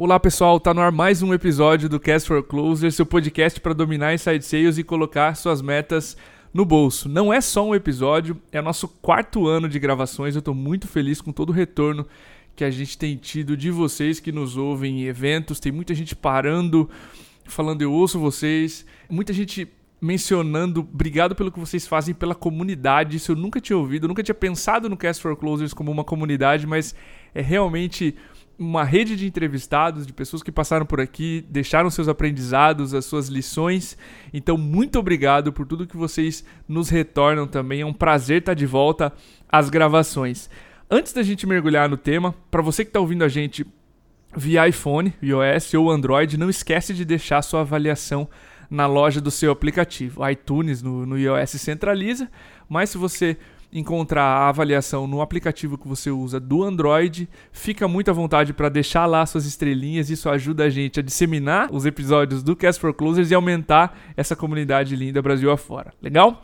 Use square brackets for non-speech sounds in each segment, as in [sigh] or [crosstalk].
Olá pessoal, tá no ar mais um episódio do Cast for Closer, seu podcast para dominar inside sales e colocar suas metas no bolso. Não é só um episódio, é nosso quarto ano de gravações. Eu estou muito feliz com todo o retorno que a gente tem tido de vocês que nos ouvem em eventos. Tem muita gente parando, falando eu ouço vocês, muita gente mencionando, obrigado pelo que vocês fazem pela comunidade. Isso eu nunca tinha ouvido, nunca tinha pensado no Cast for Closers como uma comunidade, mas é realmente uma rede de entrevistados, de pessoas que passaram por aqui, deixaram seus aprendizados, as suas lições. Então, muito obrigado por tudo que vocês nos retornam também. É um prazer estar de volta às gravações. Antes da gente mergulhar no tema, para você que está ouvindo a gente via iPhone, iOS ou Android, não esquece de deixar sua avaliação na loja do seu aplicativo. ITunes no, no iOS centraliza, mas se você encontrar a avaliação no aplicativo que você usa do Android. Fica muito à vontade para deixar lá suas estrelinhas, isso ajuda a gente a disseminar os episódios do Cast for Closers e aumentar essa comunidade linda Brasil afora. Legal?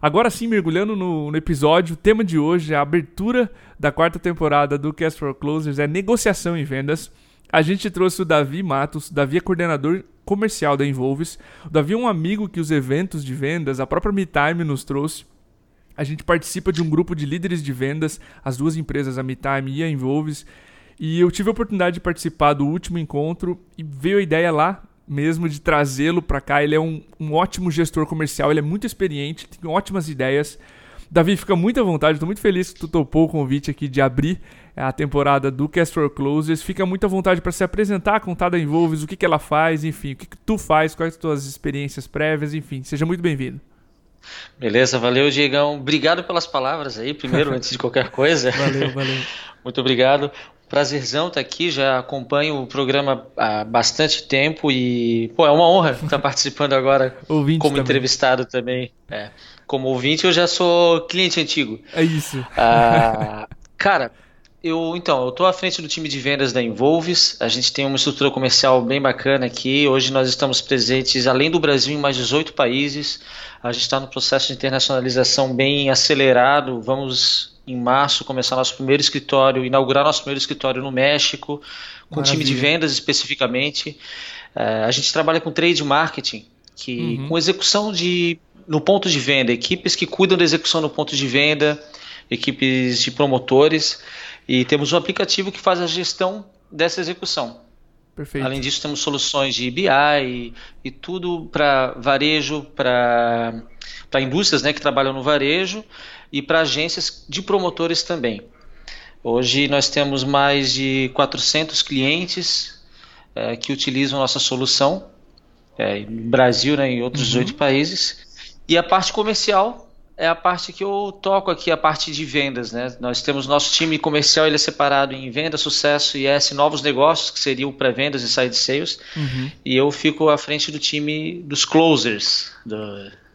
Agora sim, mergulhando no, no, episódio, o tema de hoje é a abertura da quarta temporada do Cast for Closers, é negociação em vendas. A gente trouxe o Davi Matos, Davi é coordenador comercial da Involves. O Davi é um amigo que os eventos de vendas, a própria MeTime nos trouxe. A gente participa de um grupo de líderes de vendas, as duas empresas, a MeTime e a Involves. E eu tive a oportunidade de participar do último encontro e veio a ideia lá mesmo de trazê-lo para cá. Ele é um, um, ótimo gestor comercial, ele é muito experiente, tem ótimas ideias. Davi, fica muito à vontade, estou muito feliz que tu topou o convite aqui de abrir a temporada do Cast for Closers. Fica muito à vontade para se apresentar, contar da Involves, o que, que ela faz, enfim, o que, que tu faz, quais as tuas experiências prévias, enfim. Seja muito bem-vindo. Beleza, valeu, Diegão. Obrigado pelas palavras aí, primeiro, antes de qualquer coisa. [laughs] Valeu, valeu. [laughs] Muito obrigado. Prazerzão estar aqui, já acompanho o programa há bastante tempo e, pô, é uma honra estar participando agora [laughs] ouvinte como também. entrevistado também. É. Como ouvinte, eu já sou cliente antigo. É isso. Ah, cara, eu, então, eu estou à frente do time de vendas da Involves. A gente tem uma estrutura comercial bem bacana aqui. Hoje nós estamos presentes, além do Brasil, em mais 18 países. A gente está no processo de internacionalização bem acelerado. Vamos, em março, começar nosso primeiro escritório, inaugurar nosso primeiro escritório no México, com Maravilha. time de vendas especificamente. Uh, a gente trabalha com trade marketing, que uhum. com execução de no ponto de venda, equipes que cuidam da execução no ponto de venda, equipes de promotores. E temos um aplicativo que faz a gestão dessa execução. Perfeito. Além disso, temos soluções de BI e, e tudo para varejo, para indústrias né, que trabalham no varejo e para agências de promotores também. Hoje nós temos mais de 400 clientes é, que utilizam nossa solução é, no Brasil né, e em outros uhum. 18 países. E a parte comercial é a parte que eu toco aqui, a parte de vendas, né? Nós temos nosso time comercial, ele é separado em venda, sucesso e S, novos negócios, que seriam pré-vendas e side sales. Uhum. E eu fico à frente do time dos closers, do,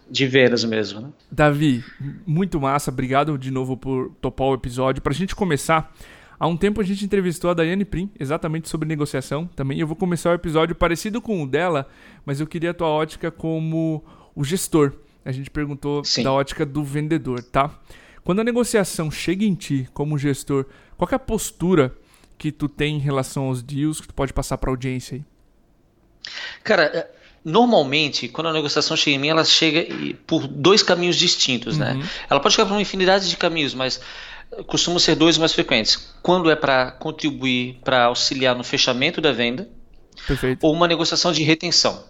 de vendas mesmo, né? Davi, muito massa, obrigado de novo por topar o episódio. Para a gente começar, há um tempo a gente entrevistou a Daiane Prim, exatamente sobre negociação também. Eu vou começar o episódio parecido com o dela, mas eu queria a tua ótica como o gestor. A gente perguntou Sim. da ótica do vendedor, tá? Quando a negociação chega em ti como gestor, qual é a postura que tu tem em relação aos deals que tu pode passar para a audiência aí? Cara, é, normalmente, quando a negociação chega em mim, ela chega por dois caminhos distintos, né? uhum. né? Ela pode chegar por uma infinidade de caminhos, mas costumam ser dois mais frequentes. Quando é para contribuir, para auxiliar no fechamento da venda, Perfeito. ou uma negociação de retenção.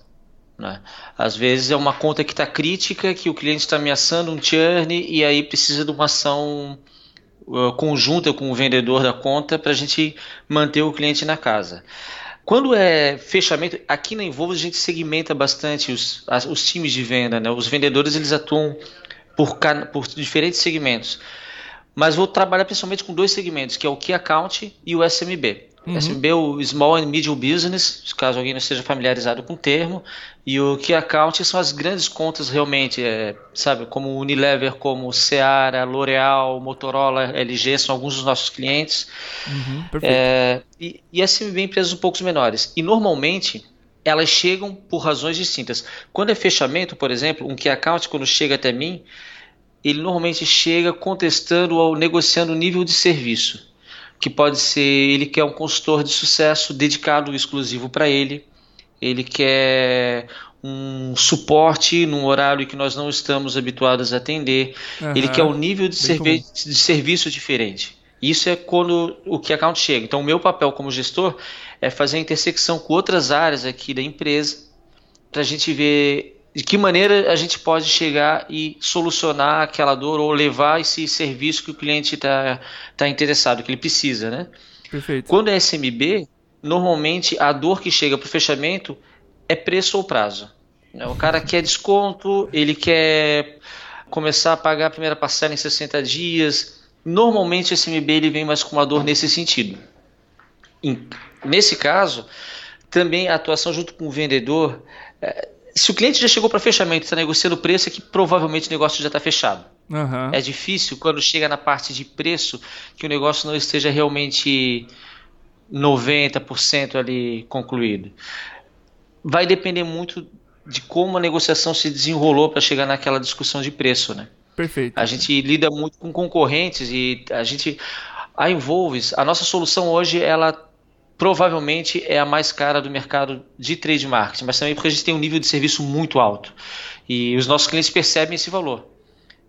Né? Às vezes é uma conta que está crítica, que o cliente está ameaçando um churn e aí precisa de uma ação uh, conjunta com o vendedor da conta para a gente manter o cliente na casa. Quando é fechamento, aqui na Involvo a gente segmenta bastante os, as, os times de venda. Né? Os vendedores eles atuam por, por diferentes segmentos. Mas vou trabalhar principalmente com dois segmentos, que é o Key Account e o SMB. Uhum. SMB, o Small and Medium Business, caso alguém não esteja familiarizado com o termo, e o Key Account são as grandes contas realmente, é, sabe, como Unilever, como Seara, L'Oreal, Motorola, LG, são alguns dos nossos clientes. Uhum, é, e, e SMB empresas um pouco menores. E normalmente elas chegam por razões distintas. Quando é fechamento, por exemplo, um Key Account, quando chega até mim, ele normalmente chega contestando ou negociando o nível de serviço. Que pode ser ele quer um consultor de sucesso dedicado exclusivo para ele, ele quer um suporte num horário que nós não estamos habituados a atender, uhum. ele quer um nível de, servi de serviço diferente. Isso é quando o que account chega. Então, o meu papel como gestor é fazer a intersecção com outras áreas aqui da empresa para a gente ver de que maneira a gente pode chegar e solucionar aquela dor ou levar esse serviço que o cliente está tá interessado, que ele precisa, né? Perfeito. Quando é SMB, normalmente a dor que chega para o fechamento é preço ou prazo. Né? O cara quer desconto, ele quer começar a pagar a primeira parcela em 60 dias. Normalmente o SMB ele vem mais com uma dor nesse sentido. Nesse caso, também a atuação junto com o vendedor é, se o cliente já chegou para fechamento e está negociando o preço, é que provavelmente o negócio já está fechado. Uhum. É difícil quando chega na parte de preço que o negócio não esteja realmente 90% ali concluído. Vai depender muito de como a negociação se desenrolou para chegar naquela discussão de preço, né? Perfeito. A gente lida muito com concorrentes e a gente a Involves, a nossa solução hoje ela provavelmente é a mais cara do mercado de trade marketing, mas também porque a gente tem um nível de serviço muito alto e os nossos clientes percebem esse valor.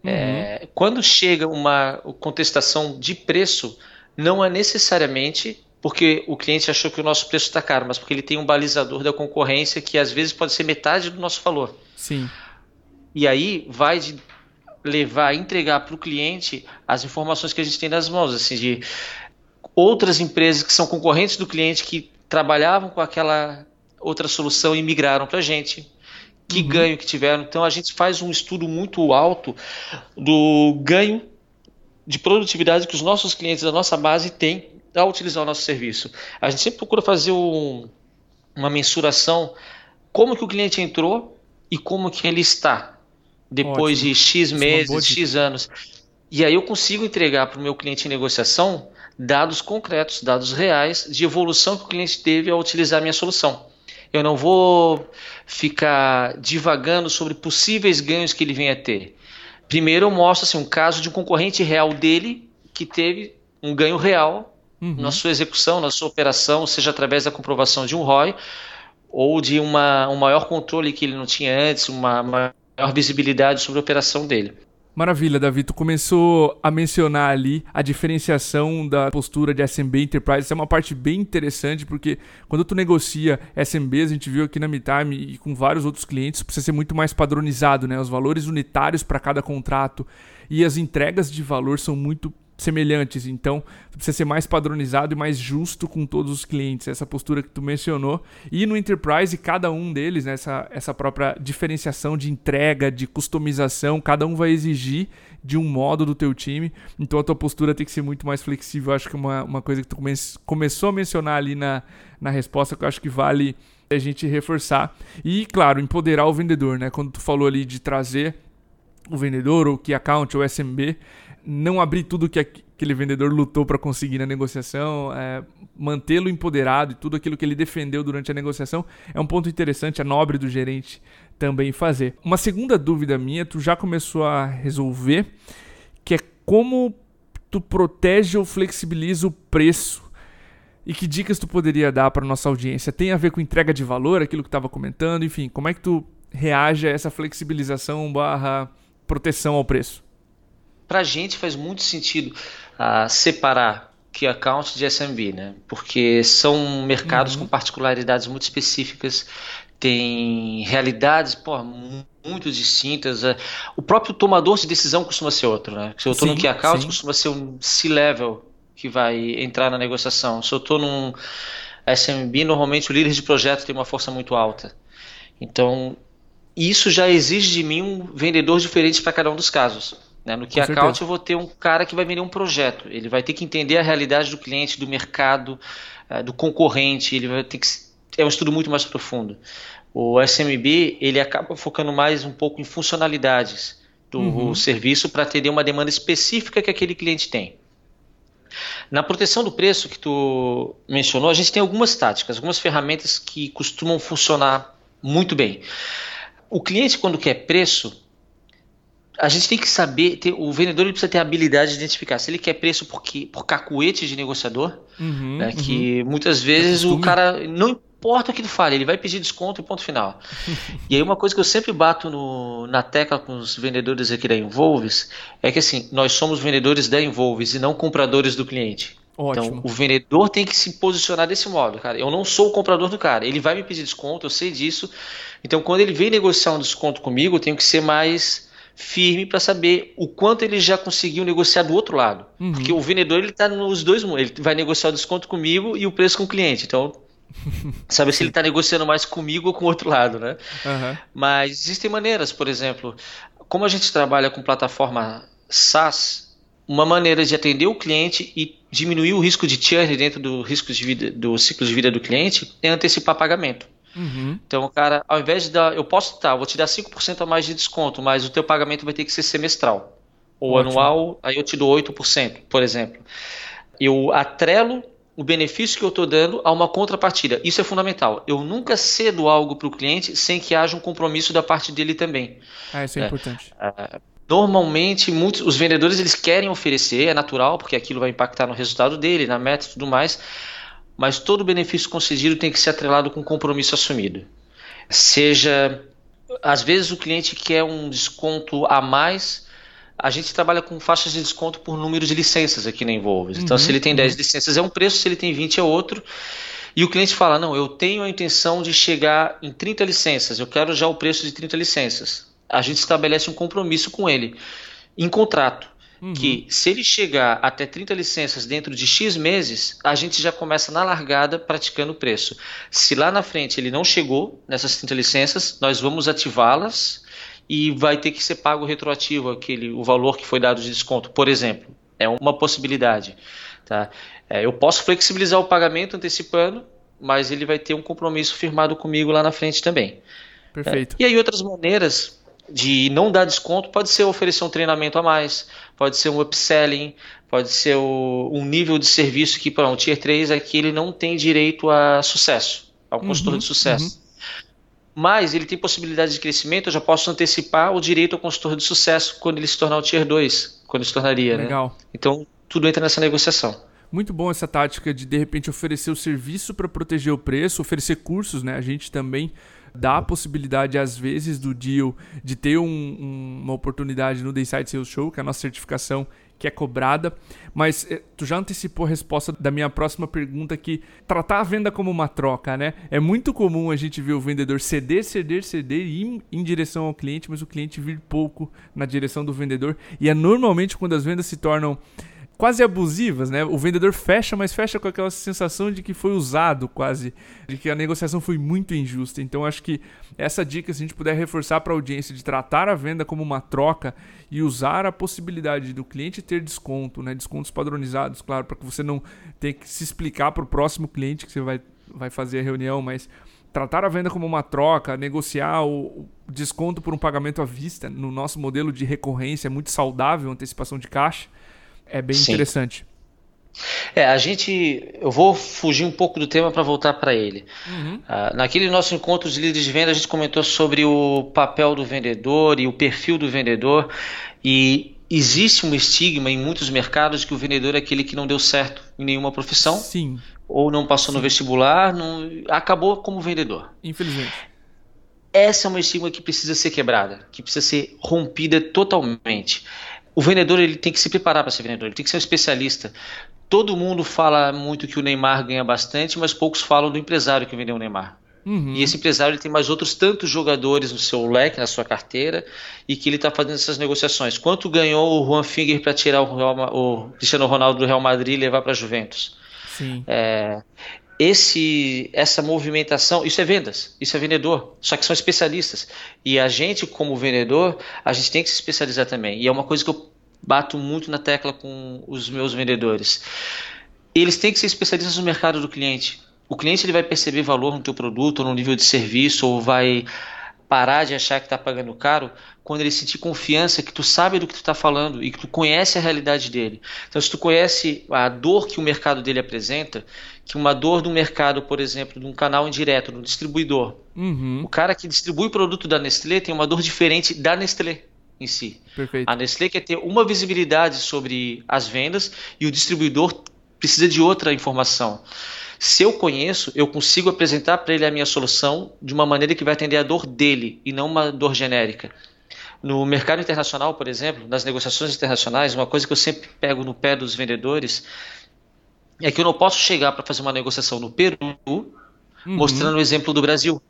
Uhum. É, quando chega uma contestação de preço, não é necessariamente porque o cliente achou que o nosso preço está caro, mas porque ele tem um balizador da concorrência que às vezes pode ser metade do nosso valor. Sim. E aí vai de levar, entregar para o cliente as informações que a gente tem nas mãos, assim, de outras empresas que são concorrentes do cliente que trabalhavam com aquela outra solução e migraram para a gente. Que uhum. ganho que tiveram. Então a gente faz um estudo muito alto do ganho de produtividade que os nossos clientes da nossa base têm ao utilizar o nosso serviço. A gente sempre procura fazer um, uma mensuração como que o cliente entrou e como que ele está depois Ótimo. de X é meses, X anos. E aí eu consigo entregar para o meu cliente em negociação dados concretos, dados reais de evolução que o cliente teve ao utilizar a minha solução. Eu não vou ficar divagando sobre possíveis ganhos que ele venha a ter. Primeiro eu mostro assim, um caso de um concorrente real dele que teve um ganho real uhum. na sua execução, na sua operação, seja através da comprovação de um ROI ou de uma, um maior controle que ele não tinha antes, uma maior visibilidade sobre a operação dele. Maravilha, Davi. Tu começou a mencionar ali a diferenciação da postura de SMB Enterprise. Isso é uma parte bem interessante, porque quando tu negocia SMBs, a gente viu aqui na MeTime e com vários outros clientes, precisa ser muito mais padronizado, né? Os valores unitários para cada contrato e as entregas de valor são muito semelhantes. Então, precisa ser mais padronizado e mais justo com todos os clientes. Essa postura que tu mencionou. E no Enterprise, cada um deles, né, essa, essa própria diferenciação de entrega, de customização, cada um vai exigir de um modo do teu time. Então, a tua postura tem que ser muito mais flexível. acho que é uma, uma coisa que tu come começou a mencionar ali na, na resposta que eu acho que vale a gente reforçar. E, claro, empoderar o vendedor, né? Quando tu falou ali de trazer o vendedor, ou key account, ou SMB, não abrir tudo que aquele vendedor lutou para conseguir na negociação, é, mantê-lo empoderado e tudo aquilo que ele defendeu durante a negociação é um ponto interessante, é nobre do gerente também fazer. Uma segunda dúvida minha, tu já começou a resolver, que é como tu protege ou flexibiliza o preço e que dicas tu poderia dar para nossa audiência? Tem a ver com entrega de valor, aquilo que estava comentando, enfim, como é que tu reage a essa flexibilização barra proteção ao preço? Para a gente faz muito sentido uh, separar que account de SMB, né? Porque são mercados uhum. com particularidades muito específicas, tem realidades pô, muito distintas. Uh, o próprio tomador de decisão costuma ser outro, né? Se eu estou no key account, sim. costuma ser um C-level que vai entrar na negociação. Se eu estou num SMB, normalmente o líder de projeto tem uma força muito alta. Então, isso já exige de mim um vendedor diferente para cada um dos casos. Né? No Key Com Account certeza. eu vou ter um cara que vai vender um projeto. Ele vai ter que entender a realidade do cliente, do mercado, uh, do concorrente. Ele vai ter que é um estudo muito mais profundo. O SMB ele acaba focando mais um pouco em funcionalidades do uhum. serviço para atender uma demanda específica que aquele cliente tem. Na proteção do preço que tu mencionou, a gente tem algumas táticas, algumas ferramentas que costumam funcionar muito bem. O cliente, quando quer preço, a gente tem que saber, ter, o vendedor ele precisa ter a habilidade de identificar se ele quer preço por, por cacuete de negociador, uhum, né, uhum. que muitas vezes o cara não importa o que tu fale, ele vai pedir desconto e ponto final. [laughs] e aí uma coisa que eu sempre bato no, na tecla com os vendedores aqui da Involves é que assim, nós somos vendedores da Involves e não compradores do cliente. Ótimo. Então, o vendedor tem que se posicionar desse modo, cara. Eu não sou o comprador do cara. Ele vai me pedir desconto, eu sei disso. Então, quando ele vem negociar um desconto comigo, eu tenho que ser mais firme para saber o quanto ele já conseguiu negociar do outro lado. Uhum. Porque o vendedor ele está nos dois mundos. Ele vai negociar o desconto comigo e o preço com o cliente. Então, [laughs] saber se ele está negociando mais comigo ou com o outro lado, né? Uhum. Mas existem maneiras, por exemplo, como a gente trabalha com plataforma SaaS, uma maneira de atender o cliente e diminuir o risco de churn dentro do risco de vida, do ciclo de vida do cliente é antecipar pagamento. Uhum. Então, cara, ao invés de dar. Eu posso tá, vou te dar 5% a mais de desconto, mas o teu pagamento vai ter que ser semestral. Ou Ótimo. anual, aí eu te dou 8%, por exemplo. Eu atrelo o benefício que eu estou dando a uma contrapartida. Isso é fundamental. Eu nunca cedo algo para o cliente sem que haja um compromisso da parte dele também. Ah, isso é, é importante. É, normalmente, muitos, os vendedores eles querem oferecer, é natural, porque aquilo vai impactar no resultado dele, na meta e tudo mais mas todo benefício concedido tem que ser atrelado com compromisso assumido. Seja, às vezes o cliente quer um desconto a mais, a gente trabalha com faixas de desconto por número de licenças aqui na Envolves. Então, uhum, se ele tem 10 uhum. licenças é um preço, se ele tem 20 é outro. E o cliente fala: Não, eu tenho a intenção de chegar em 30 licenças, eu quero já o preço de 30 licenças. A gente estabelece um compromisso com ele em contrato uhum. que se ele chegar até 30 licenças dentro de X meses, a gente já começa na largada praticando o preço. Se lá na frente ele não chegou nessas 30 licenças, nós vamos ativá-las e vai ter que ser pago retroativo aquele o valor que foi dado de desconto, por exemplo. É uma possibilidade. Tá? É, eu posso flexibilizar o pagamento antecipando, mas ele vai ter um compromisso firmado comigo lá na frente também. Perfeito. É, e aí outras maneiras de não dar desconto pode ser oferecer um treinamento a mais, pode ser um upselling, pode ser o, um nível de serviço que para um Tier 3 aqui ele não tem direito a sucesso, ao uhum, consultor de sucesso. Uhum. Mas ele tem possibilidade de crescimento, eu já posso antecipar o direito ao consultor de sucesso quando ele se tornar o Tier 2, quando se tornaria. Né? Legal. Né? Então, tudo entra nessa negociação. Muito bom essa tática de de repente oferecer o serviço para proteger o preço, oferecer cursos, né? A gente também dá a possibilidade, às vezes, do deal de ter um, um, uma oportunidade no Dayside Sales Show, que é a nossa certificação que é cobrada. Mas eh, tu já antecipou a resposta da minha próxima pergunta que tratar a venda como uma troca, né? É muito comum a gente ver o vendedor ceder, ceder, ceder e ir em direção ao cliente, mas o cliente vir pouco na direção do vendedor. E é normalmente quando as vendas se tornam quase abusivas, né? O vendedor fecha, mas fecha com aquela sensação de que foi usado quase, de que a negociação foi muito injusta. Então acho que essa dica, se a gente puder reforçar para a audiência de tratar a venda como uma troca e usar a possibilidade do cliente ter desconto, né? Descontos padronizados, claro, para que você não tenha que se explicar para o próximo cliente que você vai, vai fazer a reunião, mas tratar a venda como uma troca, negociar o desconto por um pagamento à vista, no nosso modelo de recorrência é muito saudável, antecipação de caixa é bem Sim. interessante. É, a gente. Eu vou fugir um pouco do tema para voltar para ele. Uhum. Uh, naquele nosso encontro de líderes de venda, a gente comentou sobre o papel do vendedor e o perfil do vendedor. E existe um estigma em muitos mercados que o vendedor é aquele que não deu certo em nenhuma profissão. Sim. Ou não passou Sim. no vestibular, não, acabou como vendedor. Infelizmente. Essa é uma estigma que precisa ser quebrada, que precisa ser rompida totalmente o vendedor ele tem que se preparar para ser vendedor, ele tem que ser um especialista. Todo mundo fala muito que o Neymar ganha bastante, mas poucos falam do empresário que vendeu o Neymar. Uhum. E esse empresário tem mais outros tantos jogadores no seu leque, na sua carteira, e que ele está fazendo essas negociações. Quanto ganhou o Juan Finger para tirar o, Real, o, Cristiano Ronaldo do Real Madrid e levar para a Juventus? Sim. É, esse, essa movimentação, isso é vendas, isso é vendedor, só que são especialistas. E a gente, como vendedor, a gente tem que se especializar também. E é uma coisa que eu bato muito na tecla com os meus vendedores. Eles têm que ser especialistas no mercado do cliente. O cliente ele vai perceber valor no teu produto, ou no nível de serviço, ou vai parar de achar que está pagando caro quando ele sentir confiança que tu sabe do que tu está falando e que tu conhece a realidade dele. Então, se tu conhece a dor que o mercado dele apresenta, que uma dor do mercado, por exemplo, de um canal indireto, de um distribuidor, uhum. o cara que distribui o produto da Nestlé tem uma dor diferente da Nestlé. em si. Perfeito. A Nestlé quer ter uma visibilidade sobre as vendas e o distribuidor precisa de outra informação. Se eu conheço, eu consigo apresentar para ele a minha solução de uma maneira que vai atender a dor dele e não uma dor genérica. No mercado internacional, por exemplo, nas negociações internacionais, uma coisa que eu sempre pego no pé dos vendedores é que eu não posso chegar para fazer uma negociação no Peru uhum. mostrando o exemplo do Brasil.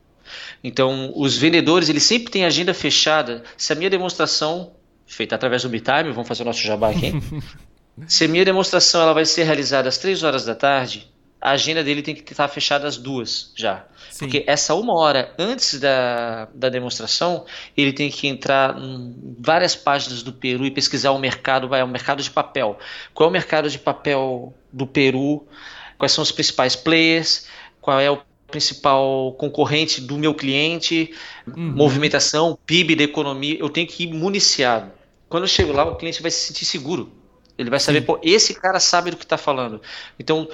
Então, os vendedores, eles sempre têm agenda fechada. Se a minha demonstração, feita através do BitTime, vamos fazer o nosso jabá aqui, [laughs] se a minha demonstração ela vai ser realizada às 3 horas da tarde, a agenda dele tem que estar fechada às duas já. Sim. Porque essa uma hora antes da, da demonstração, ele tem que entrar em várias páginas do Peru e pesquisar o mercado, vai, o mercado de papel. Qual é o mercado de papel do Peru? Quais são os principais players? Qual é o principal concorrente do meu cliente? Uhum. Movimentação, PIB da economia. Eu tenho que ir municiado. Quando eu chego lá, o cliente vai se sentir seguro. Ele vai saber, Sim. pô, esse cara sabe do que está falando. Então,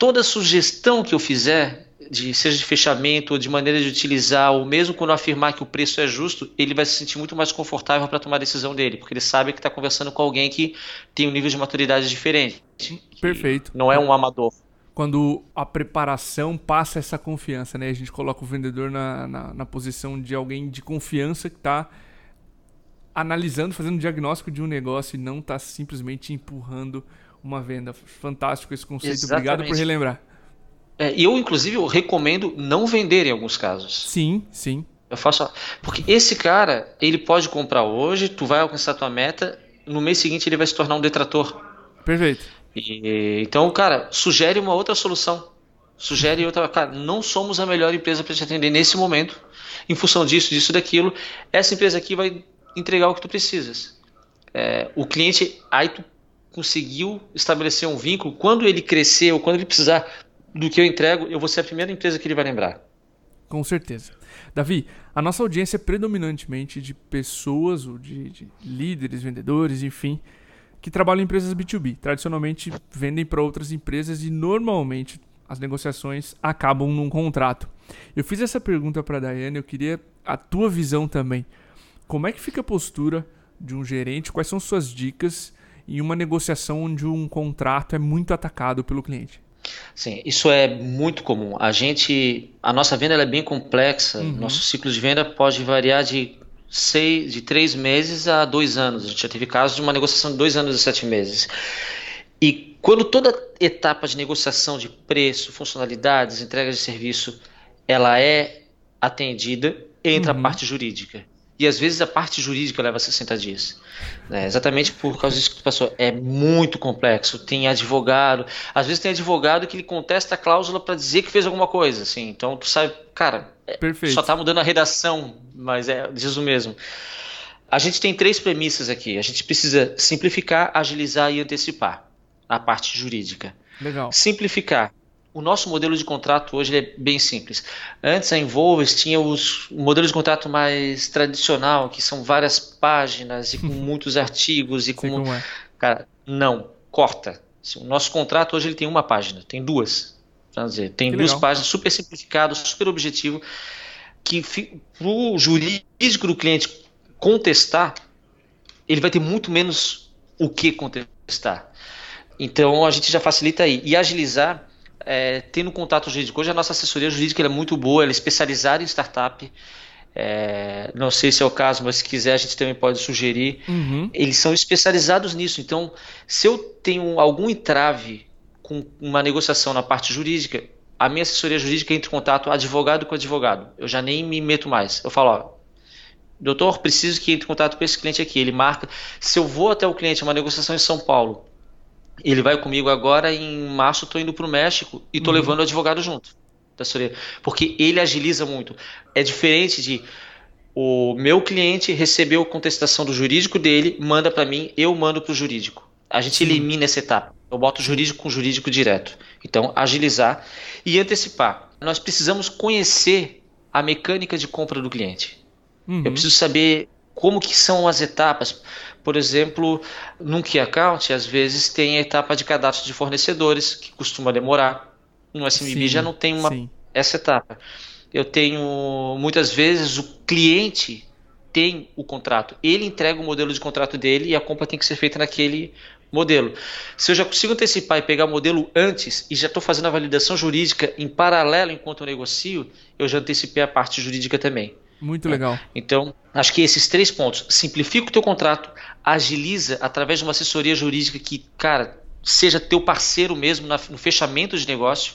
toda sugestão que eu fizer, de, seja de fechamento ou de maneira de utilizar, ou mesmo quando afirmar que o preço é justo, ele vai se sentir muito mais confortável para tomar a decisão dele, porque ele sabe que está conversando com alguém que tem um nível de maturidade diferente. Perfeito. Não é um amador. Quando a preparação passa essa confiança, né? A gente coloca o vendedor na, na, na posição de alguém de confiança que está analisando, fazendo um diagnóstico de um negócio e não está simplesmente empurrando uma venda. Fantástico esse conceito. Exatamente. Obrigado por relembrar. É, eu, inclusive, eu recomendo não vender em alguns casos. Sim, sim. Eu faço. Porque esse cara, ele pode comprar hoje, tu vai alcançar tua meta, no mês seguinte ele vai se tornar um detrator. Perfeito. E, então, cara, sugere uma outra solução. Sugere outra. Cara, não somos a melhor empresa para te atender nesse momento. Em função disso, disso, daquilo. Essa empresa aqui vai entregar o que tu precisas. É, o cliente, aí tu conseguiu estabelecer um vínculo, quando ele crescer ou quando ele precisar do que eu entrego, eu vou ser a primeira empresa que ele vai lembrar. Com certeza. Davi, a nossa audiência é predominantemente de pessoas, ou de, de líderes, vendedores, enfim, que trabalham em empresas B2B. Tradicionalmente vendem para outras empresas e normalmente as negociações acabam num contrato. Eu fiz essa pergunta para a Daiane, eu queria a tua visão também. Como é que fica a postura de um gerente? Quais são suas dicas em uma negociação onde um contrato é muito atacado pelo cliente. Sim, isso é muito comum. A gente, a nossa venda é bem complexa. Uhum. Nosso ciclo de venda pode variar de seis, de três meses a dois anos. A gente já teve casos de uma negociação de dois anos e sete meses. E quando toda etapa de negociação de preço, funcionalidades, entrega de serviço, ela é atendida, entra uhum. a parte jurídica e às vezes a parte jurídica leva 60 dias. Né? Exatamente por causa disso que tu passou. É muito complexo. Tem advogado, às vezes tem advogado que ele contesta a cláusula para dizer que fez alguma coisa. Assim. Então tu sabe, cara, é, Perfeito. só está mudando a redação, mas é diz o mesmo. A gente tem três premissas aqui. A gente precisa simplificar, agilizar e antecipar a parte jurídica. Legal. Simplificar o nosso modelo de contrato hoje é bem simples. Antes a Involves tinha os modelos de contrato mais tradicional, que são várias páginas e com [laughs] muitos artigos e com é. cara, não, corta. O nosso contrato hoje ele tem uma página, tem duas. Dizer, tem que duas legal. páginas super simplificado, super objetivo que para o jurídico do cliente contestar, ele vai ter muito menos o que contestar. Então a gente já facilita aí. E agilizar é, tendo contato jurídico. Hoje a nossa assessoria jurídica é muito boa, ela é especializada em startup. É, não sei se é o caso, mas se quiser a gente também pode sugerir. Uhum. Eles são especializados nisso. Então, se eu tenho algum entrave com uma negociação na parte jurídica, a minha assessoria jurídica entra em contato advogado com advogado. Eu já nem me meto mais. Eu falo, ó, doutor, preciso que entre em contato com esse cliente aqui. Ele marca. Se eu vou até o cliente, uma negociação em São Paulo, ele vai comigo agora, em março estou indo para o México e estou uhum. levando o advogado junto. Porque ele agiliza muito. É diferente de o meu cliente recebeu a contestação do jurídico dele, manda para mim, eu mando para o jurídico. A gente Sim. elimina essa etapa. Eu boto jurídico com o jurídico direto. Então, agilizar e antecipar. Nós precisamos conhecer a mecânica de compra do cliente. Uhum. Eu preciso saber como que são as etapas. Por exemplo, num Key Account, às vezes tem a etapa de cadastro de fornecedores, que costuma demorar. No SMB já não tem uma, essa etapa. Eu tenho, muitas vezes, o cliente tem o contrato. Ele entrega o modelo de contrato dele e a compra tem que ser feita naquele modelo. Se eu já consigo antecipar e pegar o modelo antes e já estou fazendo a validação jurídica em paralelo enquanto eu negocio, eu já antecipei a parte jurídica também. Muito legal. Então, acho que esses três pontos. Simplifica o teu contrato, agiliza através de uma assessoria jurídica que, cara, seja teu parceiro mesmo no fechamento de negócio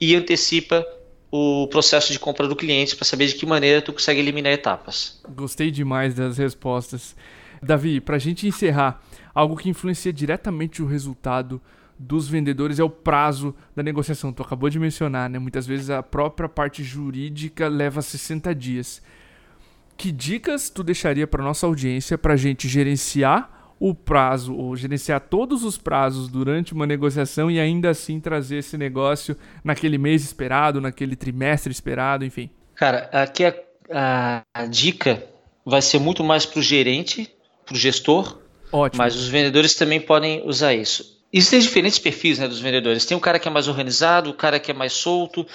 e antecipa o processo de compra do cliente para saber de que maneira tu consegue eliminar etapas. Gostei demais das respostas. Davi, para a gente encerrar, algo que influencia diretamente o resultado dos vendedores é o prazo da negociação. Tu acabou de mencionar, né? Muitas vezes a própria parte jurídica leva 60 dias. Que dicas tu deixaria para nossa audiência para a gente gerenciar o prazo, ou gerenciar todos os prazos durante uma negociação e ainda assim trazer esse negócio naquele mês esperado, naquele trimestre esperado, enfim? Cara, aqui a, a, a dica vai ser muito mais para o gerente, para o gestor, Ótimo. mas os vendedores também podem usar isso. Existem diferentes perfis né, dos vendedores. Tem o cara que é mais organizado, o cara que é mais solto.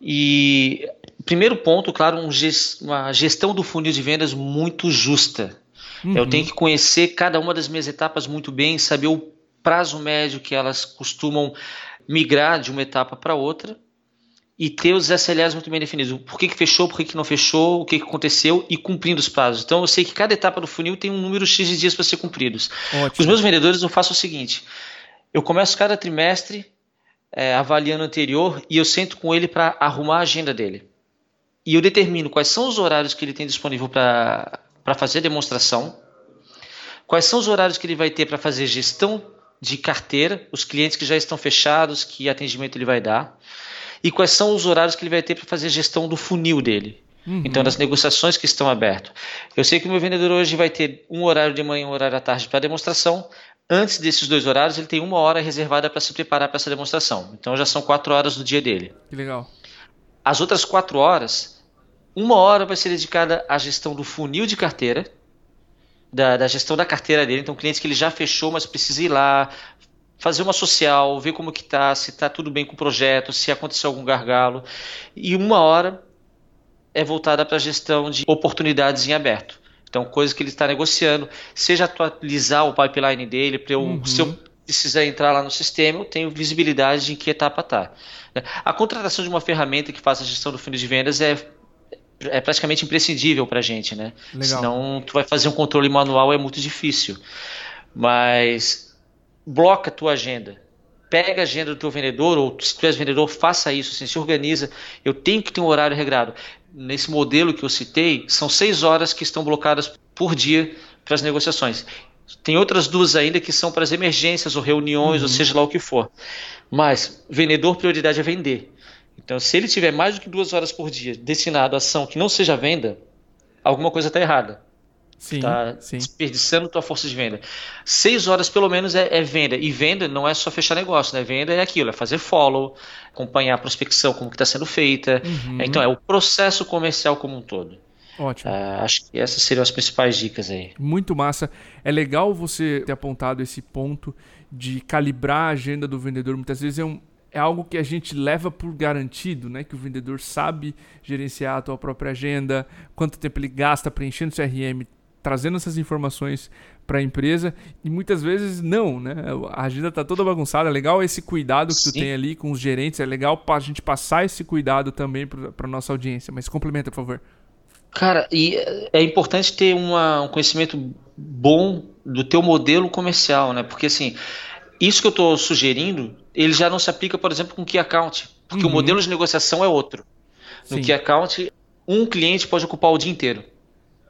E primeiro ponto, claro, um gest, uma gestão do funil de vendas muito justa. Uhum. Eu tenho que conhecer cada uma das minhas etapas muito bem, saber o prazo médio que elas costumam migrar de uma etapa para outra e ter os SLAs muito bem definidos. Por que, que fechou, por que, que não fechou, o que, que aconteceu e cumprindo os prazos. Então eu sei que cada etapa do funil tem um número X de dias para ser cumpridos. Ótimo. Os meus vendedores eu faço o seguinte: eu começo cada trimestre é, avaliando o anterior e eu sento com ele para arrumar a agenda dele. E eu determino quais são os horários que ele tem disponível para fazer demonstração, quais são os horários que ele vai ter para fazer gestão de carteira, os clientes que já estão fechados, que atendimento ele vai dar, e quais são os horários que ele vai ter para fazer gestão do funil dele. Uhum. Então, das negociações que estão abertas. Eu sei que o meu vendedor hoje vai ter um horário de manhã e um horário à tarde para demonstração. Antes desses dois horários, ele tem uma hora reservada para se preparar para essa demonstração. Então, já são quatro horas do dia dele. Que legal. As outras quatro horas, uma hora vai ser dedicada à gestão do funil de carteira, da, da gestão da carteira dele. Então, clientes que ele já fechou, mas precisa ir lá, fazer uma social, ver como que tá, se está tudo bem com o projeto, se aconteceu algum gargalo. E uma hora é voltada para a gestão de oportunidades em aberto. Então, coisas que ele está negociando, seja atualizar o pipeline dele, para eu, uhum. se eu precisar entrar lá no sistema, eu tenho visibilidade de em que etapa está. A contratação de uma ferramenta que faça a gestão do funil de vendas é é praticamente imprescindível para a gente, né? Legal. Senão tu vai fazer um controle manual é muito difícil. Mas bloca a tua agenda. Pega a agenda do teu vendedor, ou se tu és vendedor, faça isso, assim, se organiza. Eu tenho que ter um horário regrado. Nesse modelo que eu citei, são seis horas que estão blocadas por dia para as negociações. Tem outras duas ainda que são para as emergências ou reuniões, uhum. ou seja lá o que for. Mas vendedor, prioridade é vender. Então, se ele tiver mais do que duas horas por dia destinado a ação que não seja venda, alguma coisa está errada. Está desperdiçando tua força de venda. Seis horas pelo menos é, é, venda. E venda não é só fechar negócio, né? Venda é aquilo, é fazer follow, acompanhar a prospecção, como que está sendo feita. Uhum. Então é o processo comercial como um todo. Ótimo. Uh, acho que essas seriam as principais dicas aí. Muito massa. É legal você ter apontado esse ponto de calibrar a agenda do vendedor. Muitas vezes é um, é algo que a gente leva por garantido, né? Que o vendedor sabe gerenciar a tua própria agenda, quanto tempo ele gasta preenchendo o CRM, trazendo essas informações para a empresa e muitas vezes não, né? A agenda está toda bagunçada. É legal esse cuidado que Sim. tu tem ali com os gerentes. É legal a gente passar esse cuidado também para nossa audiência. Mas complementa, por favor. Cara, e é importante ter uma, um conhecimento bom do teu modelo comercial, né? Porque assim, isso que eu estou sugerindo, ele já não se aplica, por exemplo, com Key Account, porque uhum. o modelo de negociação é outro. No Sim. Key Account, um cliente pode ocupar o dia inteiro,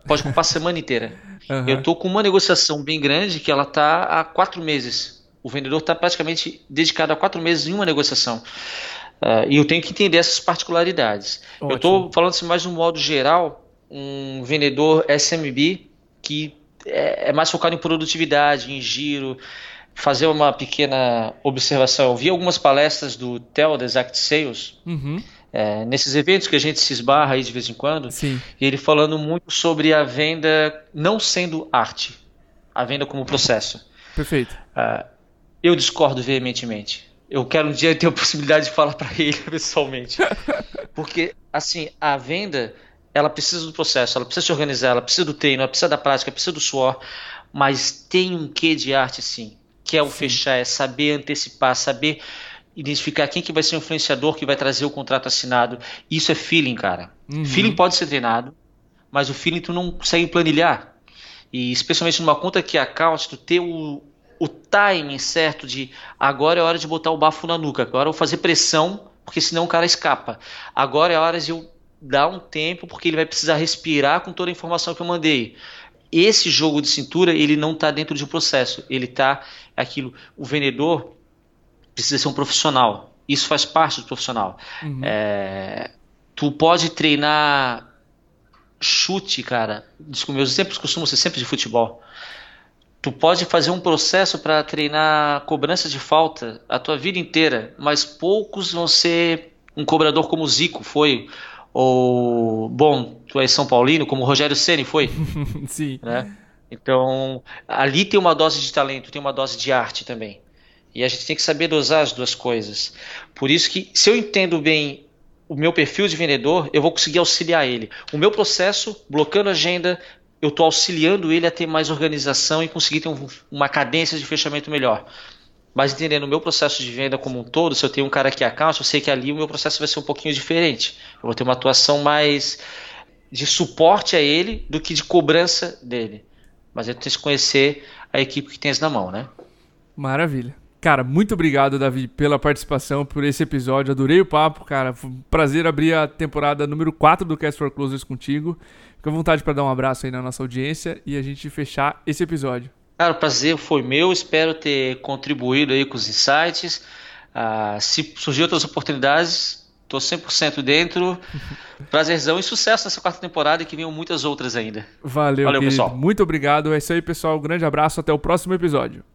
pode ocupar a semana inteira. Uhum. Eu estou com uma negociação bem grande que ela está há quatro meses. O vendedor está praticamente dedicado a quatro meses em uma negociação. Uh, e eu tenho que entender essas particularidades. Ótimo. Eu estou falando assim, mais de um modo geral, um vendedor SMB que é, é mais focado em produtividade, em giro, fazer uma pequena observação. Eu vi algumas palestras do Theo, da Exact Sales, uhum. É, nesses eventos que a gente se esbarra aí de vez em quando, Sim. e ele falando muito sobre a venda não sendo arte, a venda como processo. Perfeito. Uh, eu discordo veementemente. Eu quero um dia ter a possibilidade de falar para ele [laughs] pessoalmente. Porque, assim, a venda ela precisa do processo, ela precisa se organizar, ela precisa do treino, ela precisa da prática, precisa do suor, mas tem um quê de arte sim, que é o sim. fechar, é saber antecipar, saber identificar quem que vai ser o influenciador que vai trazer o contrato assinado. Isso é feeling, cara. Uhum. Feeling pode ser treinado, mas o feeling tu não consegue planilhar. E especialmente numa conta que é account, tu ter o, o timing certo de agora é hora de botar o bafo na nuca, agora eu vou fazer pressão, porque senão o cara escapa. Agora é hora de eu dar um tempo, porque ele vai precisar respirar com toda a informação que eu mandei. Esse jogo de cintura, ele não está dentro de um processo, ele está aquilo. O vendedor precisa ser um profissional. Isso faz parte do profissional. Uhum. É, tu pode treinar chute, cara. Desculpa, meus exemplos costumam ser sempre de futebol. Tu pode fazer um processo para treinar cobrança de falta a tua vida inteira, mas poucos vão ser um cobrador como o Zico foi, ou bom, tu és São Paulino como o Rogério Ceni foi. [laughs] Sim. Né? Então ali tem uma dose de talento, tem uma dose de arte também. E a gente tem que saber dosar as duas coisas. Por isso que se eu entendo bem o meu perfil de vendedor, eu vou conseguir auxiliar ele. O meu processo, bloqueando a agenda, eu estou auxiliando ele a ter mais organização e conseguir ter um, uma cadência de fechamento melhor. Mas entendendo o meu processo de venda como um todo, se eu tenho um cara que account, eu sei que ali o meu processo vai ser um pouquinho diferente. Eu vou ter uma atuação mais de suporte a ele do que de cobrança dele. Mas eu tenho que conhecer a equipe que tens na mão, né? Maravilha. Cara, muito obrigado, Davi, pela participação, por esse episódio. Adorei o papo, cara. Foi um prazer abrir a temporada número 4 do Cast for Closers contigo. Fica à vontade para dar um abraço aí na nossa audiência e a gente fechar esse episódio. Cara, o prazer foi meu. Espero ter contribuído aí com os insights. Ah, se surgir outras oportunidades, Tô 100% dentro. [laughs] Prazerzão e sucesso nessa quarta temporada e que venham muitas outras ainda. Valeu, Valeu pessoal. Muito obrigado. É isso aí, pessoal. Um grande abraço. Até o próximo episódio.